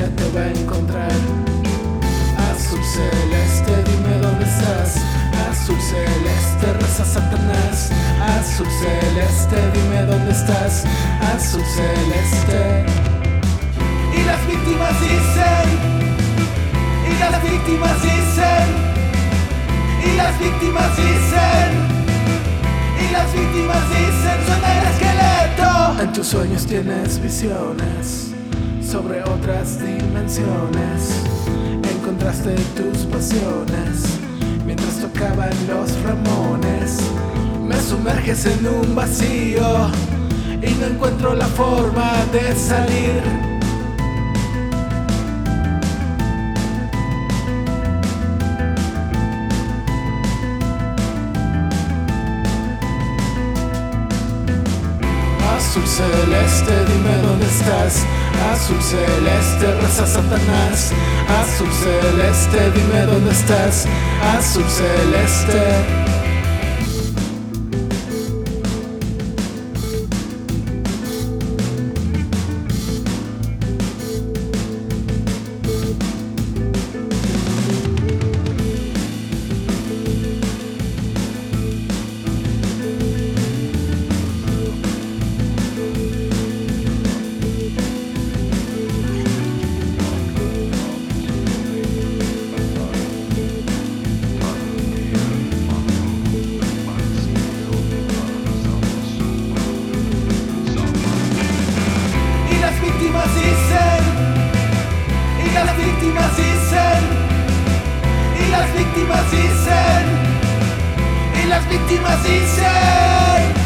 te va a encontrar. Azul celeste, dime dónde estás. Azul celeste, reza Satanás. Azul celeste, dime dónde estás. Azul celeste. Y las víctimas dicen. Y las víctimas dicen. Y las víctimas dicen y las víctimas dicen son el esqueleto. En tus sueños tienes visiones sobre otras dimensiones. Encontraste tus pasiones mientras tocaban los ramones. Me sumerges en un vacío y no encuentro la forma de salir. Azul celeste, dime dónde estás. Azul celeste, reza Satanás. Azul celeste, dime dónde estás. Azul celeste. Víctimas dicen, y las víctimas dicen.